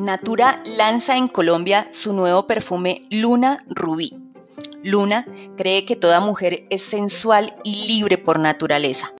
Natura lanza en Colombia su nuevo perfume Luna Rubí. Luna cree que toda mujer es sensual y libre por naturaleza.